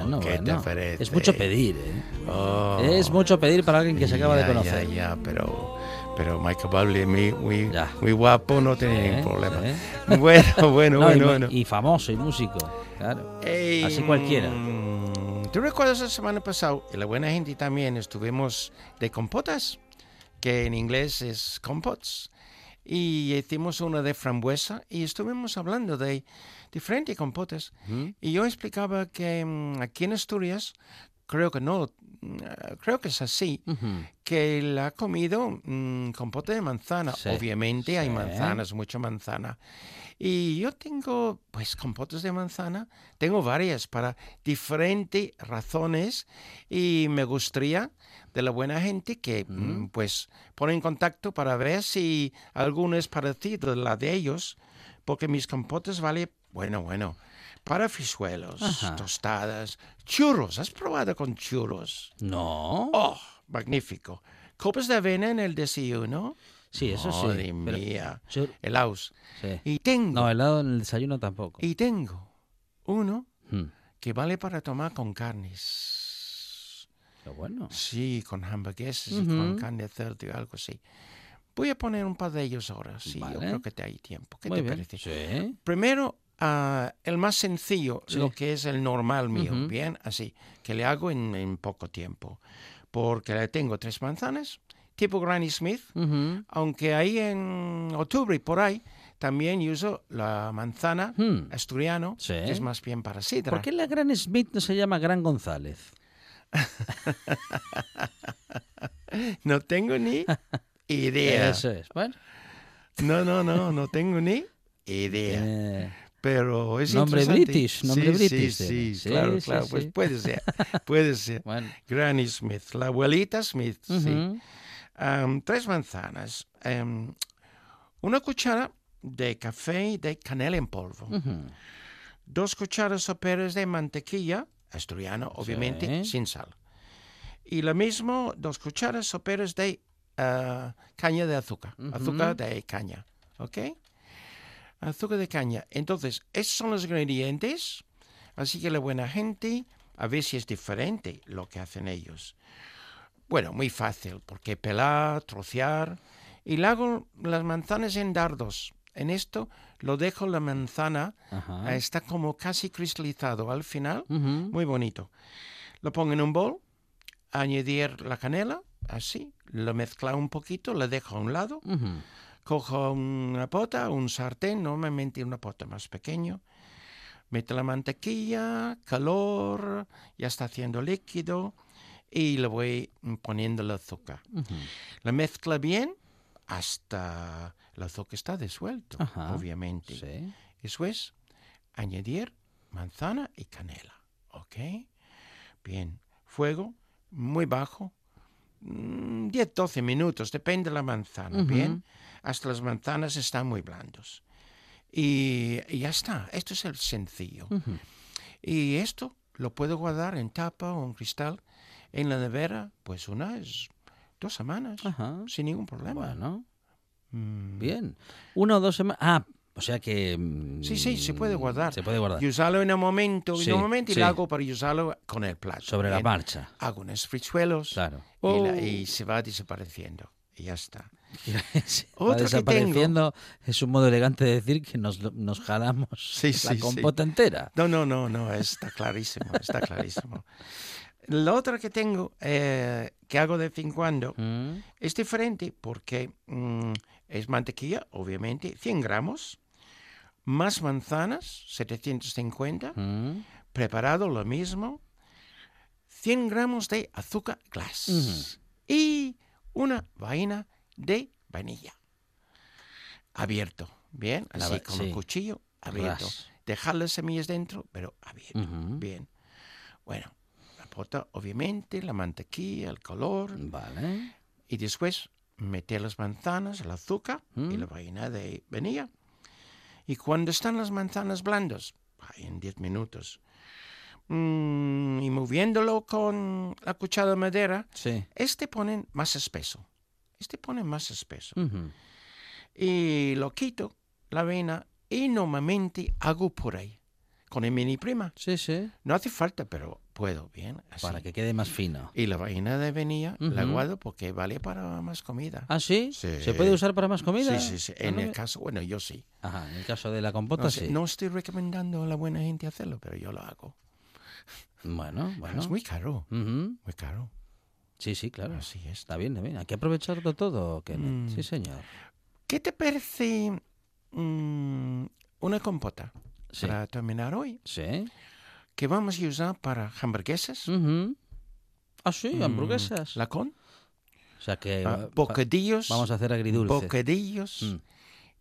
Bueno, ¿qué bueno. te parece? Es mucho pedir, ¿eh? Oh. Es mucho pedir para alguien que se acaba de Ya, conocer. Ya, ya, pero, pero Michael Bublé, muy, muy, muy guapo, no tiene Sí, ningún problema. sí. [LAUGHS] Bueno, bueno, No, bueno, y, bueno. y famoso y músico, claro. Así cualquiera. mm, ¿Tú recuerdas la semana pasada? La buena gente también estuvimos de compotas, que en inglés es compots. Y hicimos una de frambuesa y estuvimos hablando de diferentes compotas. Ujú. Y yo explicaba que mm, aquí en Asturias, creo que no, mm, creo que es así, que él ha comido mm, compote de manzana. Sí, Obviamente hay manzanas, mucha manzana. Y yo tengo, pues, compotes de manzana. Tengo varias para diferentes razones. Y me gustaría de la buena gente que, mm, pues, pone en contacto para ver si alguno es parecido a la de ellos. Porque mis compotes vale, bueno, bueno, para fisuelos, Ajá. tostadas, churros. ¿Has probado con churros? No. ¡Oh! Magnífico. Copas de avena en el desayuno. Sí, eso sí. Madre mía. Chur- Helados. sí. Y tengo, No, helado en el desayuno tampoco. y tengo uno Hmm. que vale para tomar con carnes. Qué bueno. Sí, con hamburguesas y con carne de cerdo y algo así. Voy a poner un par de ellos ahora. Sí, yo creo que te hay tiempo. ¿Qué Muy te bien. parece? Sí. Primero, ah, el más sencillo, Sí. lo que es el normal mío, bien, así, que le hago en, en poco tiempo. Porque tengo tres manzanas, tipo Granny Smith, aunque ahí en octubre y por ahí también uso la manzana Hmm. asturiano, Sí. que es más bien para sidra. ¿Por qué la Gran Smith no se llama Gran González? [LAUGHS] No tengo ni idea. Eso es. Bueno, No, no, no, no tengo ni [LAUGHS] idea. Pero es Nombre british, nombre sí, british Sí, sí, Sí, claro, sí, claro. Pues sí. puede ser, [LAUGHS] puede ser. Bueno. Granny Smith, la abuelita Smith, sí. Ujú. Am, tres manzanas, em, una cuchara de café de canela en polvo, Ujú. dos cucharas soperas de mantequilla, asturiano, obviamente, Sí. sin sal. Y lo mismo, dos cucharas soperas de ah, caña de azúcar, Ujú. azúcar de caña, ¿ok? Azúcar de caña. Entonces, esos son los ingredientes, así que la buena gente, a ver si es diferente lo que hacen ellos. Bueno, muy fácil, porque pelar, trocear, y le hago las manzanas en dardos. En esto lo dejo la manzana, Ajá. eh, está como casi cristalizado al final, muy bonito. Lo pongo en un bol, añadir la canela, así, lo mezclo un poquito, lo dejo a un lado. Cojo una pota, un sartén, normalmente una pota más pequeño, meto la mantequilla, calor, ya está haciendo líquido y le voy poniendo el azúcar. La mezcla bien hasta el azúcar está disuelto, Ajá. obviamente. Sí. Eso es añadir manzana y canela. ¿Ok? Bien. Fuego muy bajo. Mm, 10-12 minutos, depende de la manzana. Bien. Hasta las manzanas están muy blandos. Y, y ya está. Esto es el sencillo. Y esto lo puedo guardar en tapa o en cristal en la nevera, pues unas dos semanas, Ajá. sin ningún problema. Bueno, Mm. bien. Una o dos semanas. Ah, o sea que. mm, Sí, sí, se puede guardar. Se puede guardar. Y usarlo en un momento, Sí, en un momento y sí. lo hago para usarlo con el plato. Sobre la Bien. marcha. Hago unos frichuelos Claro. y, la- Oh. y se va desapareciendo. Y ya está. Sí, [LAUGHS] va Otro que desapareciendo es un modo elegante de decir que nos, nos jalamos Sí, la sí, sí. compota entera. No, no, no, no, está clarísimo, está clarísimo. La otra que tengo, eh, que hago de vez en cuando, Mm, es diferente porque mm, es mantequilla, obviamente, 100 gramos, más manzanas, 750, mm. preparado lo mismo, 100 gramos de azúcar glass y una vaina de vainilla. Abierto, bien, La así va- con sí. un cuchillo abierto. Ras. Dejar las semillas dentro, pero abierto, bien. Bueno, la pota, obviamente, la mantequilla, el color, Vale. y después meter las manzanas, el azúcar y Mm. la vaina de vainilla. Y cuando están las manzanas blandas, en 10 minutos, mm, y moviéndolo con la cuchara de madera, Sí. este ponen más espeso. Este pone más espeso. Ujú. Y lo quito, la avena, y normalmente hago por ahí. Con el mini prima. Sí, sí. No hace falta, pero puedo, bien. Así. Para que quede más fino. Y la vaina de vainilla la guardo porque vale para más comida. ¿Ah, sí? Sí. ¿Se puede usar para más comida? Sí, sí, sí. Ah, En no el me- caso, bueno, yo sí. Ajá, en el caso de la compota, No, sí. no estoy recomendando a la buena gente hacerlo, pero yo lo hago. Bueno, bueno. es muy caro, muy caro. Sí, sí, claro. Así es. Está bien, está bien. Hay que aprovecharlo todo, Kenneth. Mm. Sí, señor. ¿Qué te parece mm, una compota Sí. para terminar hoy? Sí. Que vamos a usar para hamburguesas. Ah, sí, Mm, hamburguesas. La con. O sea que ah, bocadillos. vamos a hacer agridulce. Bocadillos Mm.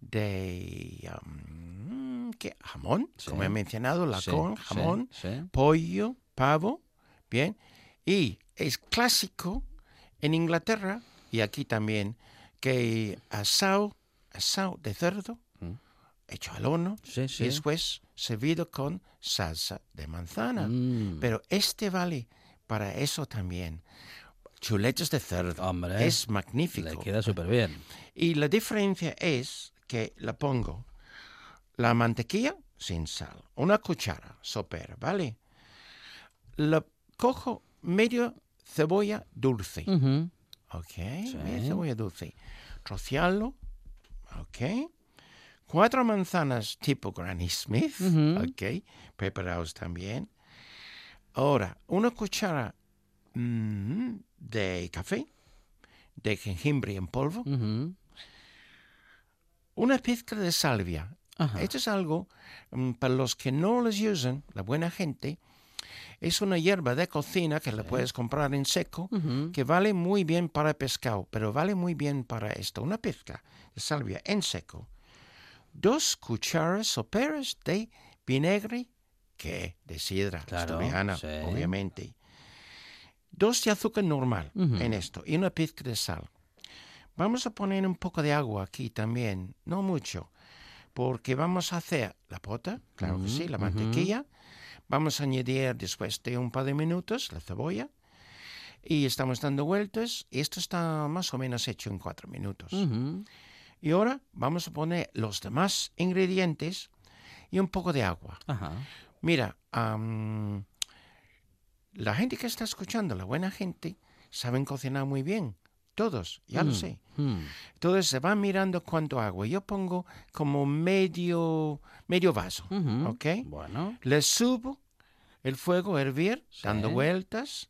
de um, ¿qué? jamón, Sí. como he mencionado, la Sí, jamón, sí. pollo, pavo, bien. Y es clásico en Inglaterra y aquí también que asado, asado de cerdo, Mm. Hecho al horno, Sí, sí. y después servido con salsa de manzana. Mm. Pero este vale para eso también. Chuletas de cerdo. Hombre, es magnífico. Le queda súper bien. Y la diferencia es que le pongo la mantequilla sin sal, una cuchara sopera, ¿vale? Le cojo medio cebolla dulce, Ujú. ¿ok? Media cebolla dulce. Trocearlo, ¿ok? Cuatro manzanas tipo Granny Smith, Ujú. ok, preparados también. Ahora, una cuchara mm, de café, de jengibre en polvo, una pizca de salvia. Esto es algo, mm, para los que no les usan, la buena gente, es una hierba de cocina que la puedes comprar en seco, que vale muy bien para pescado, pero vale muy bien para esto. Una pizca de salvia en seco. Dos cucharas soperas de vinagre, que de sidra Claro, sí. obviamente. Dos de azúcar normal en esto y una pizca de sal. Vamos a poner un poco de agua aquí también, no mucho, porque vamos a hacer la pota, claro que sí, la mantequilla. Vamos a añadir después de un par de minutos la cebolla y estamos dando vueltas esto está más o menos hecho en cuatro minutos. Y ahora vamos a poner los demás ingredientes y un poco de agua. Ajá. Mira, am, la gente que está escuchando, la buena gente, saben cocinar muy bien. Todos, ya lo Mm, sé. mm. Entonces se van mirando cuánto agua. Yo pongo como medio, medio vaso. ¿ok? Bueno. Le subo el fuego a hervir, dando vueltas.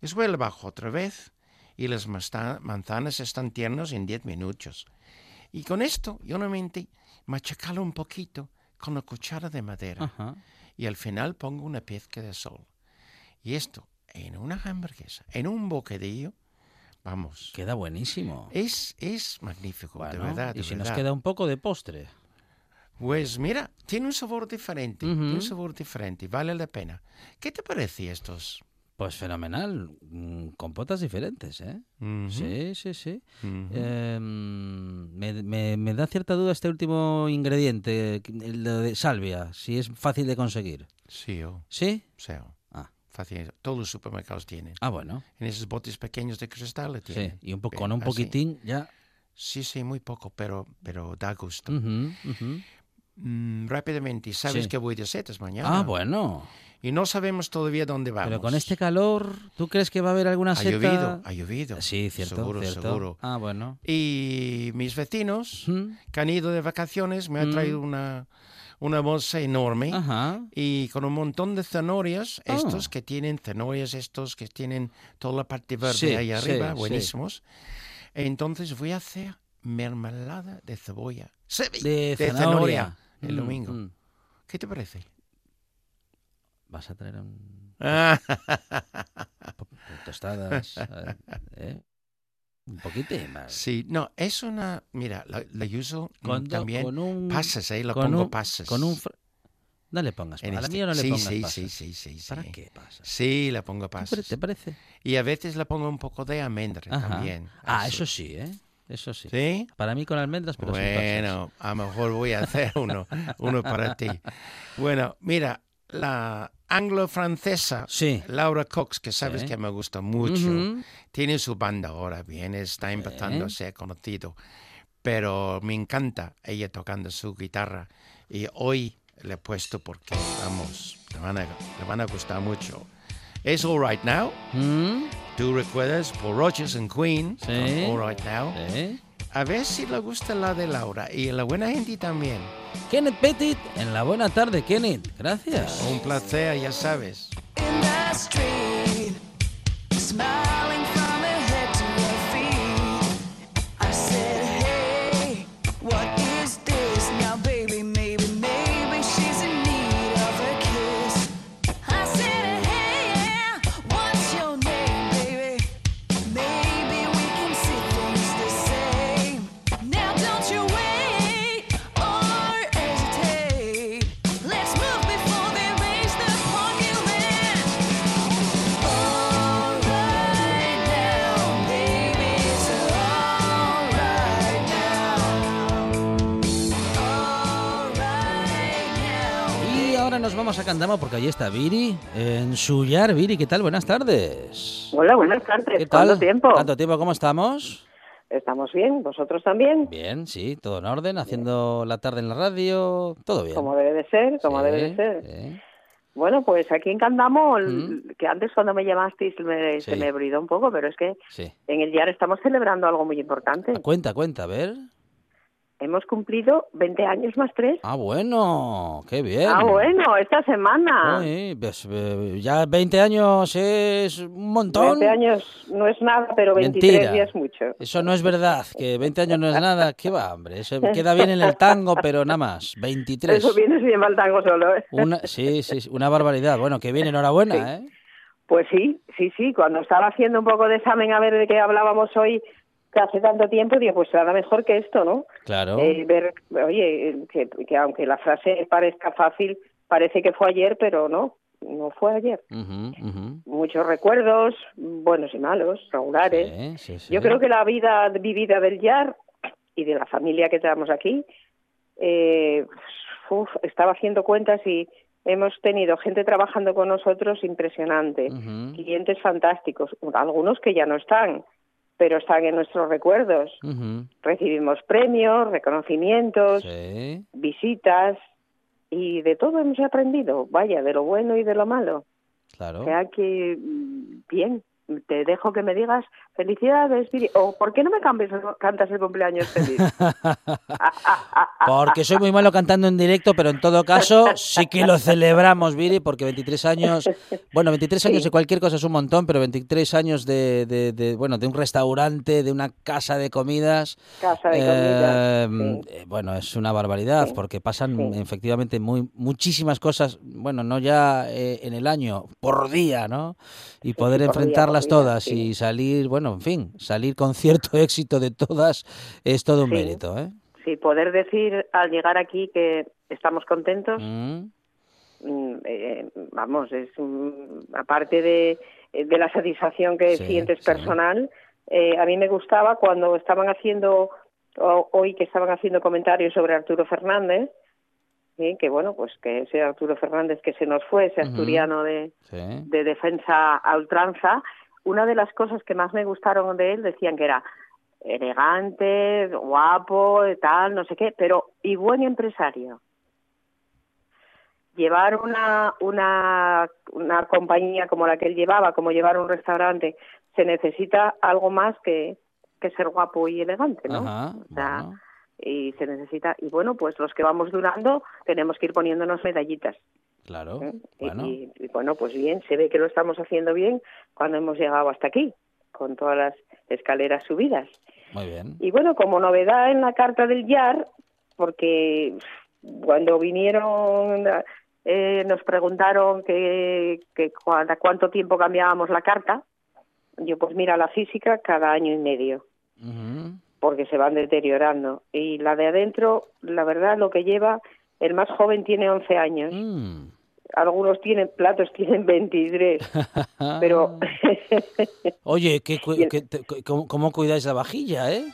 Después le bajo otra vez y las manzanas están tiernas en 10 minutos. Y con esto, yo normalmente machacalo un poquito con la cuchara de madera. Ajá. Y al final pongo una pizca de sol. Y esto en una hamburguesa, en un bocadillo, vamos. Queda buenísimo. Es, es magnífico, de Bueno, verdad. y de si nos verdad. queda un poco de postre. Pues mira, tiene un sabor diferente, tiene Ujú. un sabor diferente, vale la pena. ¿Qué te parece estos? Pues fenomenal. Mm, Compotas diferentes, ¿eh? Sí, sí, sí. Em, me, me- me da cierta duda este último ingrediente, el de salvia, si es fácil de conseguir. Sí, oh, ¿Sí? sí, oh. Ah. Fácil, todos los supermercados tienen. Ah, bueno. En esos botes pequeños de cristal le Sí. tienen. Y un po- Ve, con un así. poquitín ya. Sí, sí, muy poco, pero, pero da gusto. Ujú, ujú. Mm, rápidamente, ¿sabes Sí. que voy de setas mañana? Ah, bueno. Y no sabemos todavía dónde vamos. Pero con este calor, ¿tú crees que va a haber alguna Ha seta? llovido, ha llovido. Sí, cierto, Seguro, cierto. seguro. Ah, bueno. Y mis vecinos Ujú. que han ido de vacaciones me han Mm. traído una, una bolsa enorme Ajá. y con un montón de zanahorias, Ah. estos que tienen zanahorias, estos que tienen toda la parte verde Sí, ahí sí, arriba, sí. buenísimos. Entonces voy a hacer mermelada de cebolla. Sí, De zanahoria. el Mm, domingo. mm. ¿Qué te parece? Vas a traer un... [LAUGHS] Tostadas, eh. Un poquitín más. sí, no, es una... Mira, la, la uso también... con un- pasas, ¿eh? Le con pongo un- pasas. Con un... fr- No le pongas pasas. A la este- mía no le sí, pongas sí, pasas. sí, sí, sí, ¿Para sí. qué pasas? Sí, le pongo ¿Te pare- pasas. ¿Te parece? Y a veces le pongo un poco de almendra Ajá. también. Ah, Así. eso sí, ¿eh? Eso sí. ¿Sí? Para mí con almendras, pero sin pasas. Bueno, a lo mejor voy a hacer uno, uno para ti. Bueno, mira, la anglo-francesa Sí. Laura Cox, que sabes Sí. que me gusta mucho, tiene su banda ahora, bien, está empezando a ser conocido, pero me encanta ella tocando su guitarra y hoy le he puesto porque, vamos, le van a, le van a gustar mucho. Es All Right Now, Mm, tú recuerdas, por Rogers and Queen, Sí. All Right Now. A ver si le gusta la de Laura y la buena gente también. Kenneth Petit, en la buena tarde, Kenneth. Gracias. Un placer, ya sabes. Nos vamos a Candama porque allí está Viri en Suyar. Viri, ¿qué tal? Buenas tardes. Hola, buenas tardes. ¿Qué tal? ¿Cuánto tiempo? ¿Tanto tiempo? ¿Cómo estamos? ¿Estamos bien? ¿Vosotros también? Bien, sí, todo en orden, haciendo la tarde en la radio, todo bien. Como debe de ser, como Sí, debe de ser. sí. Bueno, pues aquí en Candamo, Mm. que antes cuando me llamasteis me- se Sí. me bridó un poco, pero es que en el YAR estamos celebrando algo muy importante. Cuenta, cuenta, a ver. Hemos cumplido 20 años más tres. Ah, bueno, qué bien. Ah, bueno, esta semana. Uy, pues, eh, ya 20 años es un montón. 20 años no es nada, pero 23 Mentira. ya es mucho. Eso no es verdad, que 20 años no es nada. [LAUGHS] ¿Qué va, hombre? Eso queda bien en el tango, pero nada más. 23. Eso viene bien al tango solo, ¿eh? Una, sí, sí, sí, una barbaridad. Bueno, que bien, enhorabuena, ¿eh? Pues sí, sí, sí. Cuando estaba haciendo un poco de examen a ver de qué hablábamos hoy, que hace tanto tiempo, digo, pues nada mejor que esto, ¿no? Claro. Eh, ver, oye, que, que aunque la frase parezca fácil, parece que fue ayer, pero no, no fue ayer. Muchos recuerdos, buenos y malos, regulares. Sí, sí, sí. Yo creo que la vida vivida del YAR y de la familia que tenemos aquí, eh, uf, estaba haciendo cuentas y hemos tenido gente trabajando con nosotros impresionante, clientes fantásticos, algunos que ya no están, pero están en nuestros recuerdos. Recibimos premios, reconocimientos, Sí, visitas y de todo hemos aprendido, vaya, de lo bueno y de lo malo. claro. O sea que, mm, bien, te dejo que me digas felicidades, Viri, o ¿por qué no me cambias, cantas el cumpleaños feliz? [LAUGHS] Porque soy muy malo cantando en directo, pero en todo caso sí que lo celebramos, Viri, porque 23 años, bueno, 23 años de cualquier cosa es un montón, pero 23 años de, de, de, bueno, de un restaurante, de una casa de comidas, Casa de eh, comidas, eh, bueno, es una barbaridad, porque pasan efectivamente muy muchísimas cosas, bueno, no ya eh, en el año, por día, ¿no? Y poder sí, día, enfrentarlas día, todas sí. y salir, bueno, en fin, salir con cierto [LAUGHS] éxito de todas es todo un Sí. mérito, ¿eh? Sí, poder decir al llegar aquí que estamos contentos, Mm. mm, eh, vamos, es aparte de, de la satisfacción que Sí, sientes sí. personal, eh, a mí me gustaba cuando estaban haciendo, hoy que estaban haciendo comentarios sobre Arturo Fernández, ¿sí? que bueno, pues que ese Arturo Fernández que se nos fue, ese asturiano de, Sí. de defensa a ultranza, una de las cosas que más me gustaron de él decían que era elegante, guapo, tal, no sé qué, pero y buen empresario. Llevar una, una, una compañía como la que él llevaba, como llevar un restaurante, se necesita algo más que, que ser guapo y elegante, ¿no? Ajá, O sea, y se necesita, y bueno, pues los que vamos durando tenemos que ir poniéndonos medallitas. Claro. ¿eh? Y- Bueno. Y, y bueno, pues bien, se ve que lo estamos haciendo bien cuando hemos llegado hasta aquí, con todas las escaleras subidas. Muy bien. Y bueno, como novedad en la carta del YAR, porque cuando vinieron eh, nos preguntaron que, que cada cuánto tiempo cambiábamos la carta, yo pues mira, la física cada año y medio porque se van deteriorando. Y la de adentro, la verdad, lo que lleva, el más joven tiene 11 años. Mm. Algunos tienen platos, [LAUGHS] tienen 23. Pero [LAUGHS] Oye, ¿qué, cu- qué- cómo, cómo cuidáis la vajilla, eh?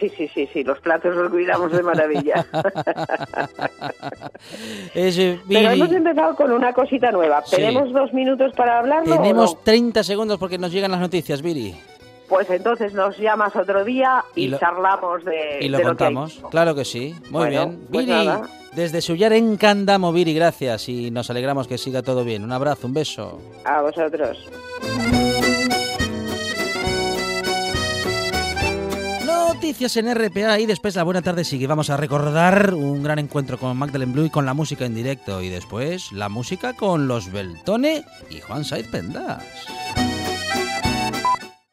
sí, sí, sí, sí, los platos los cuidamos de maravilla. [LAUGHS] Pero hemos empezado con una cosita nueva. Sí. ¿Tenemos dos minutos para hablarlo? o tenemos no? 30 segundos porque nos llegan las noticias, Viri. Pues entonces nos llamas otro día y, Y lo- charlamos de, Y lo de lo que hay. contamos. Claro que sí. Muy Bueno, bien. pues Viri, nada. desde Suyar en Candamo, Viri, gracias. Y nos alegramos que siga todo bien. Un abrazo, un beso. A vosotros. Noticias en RPA y después la buena tarde sigue. Vamos a recordar un gran encuentro con Magdalene Blue y con la música en directo. Y después la música con los Beltone y Juan Saiz Pendas.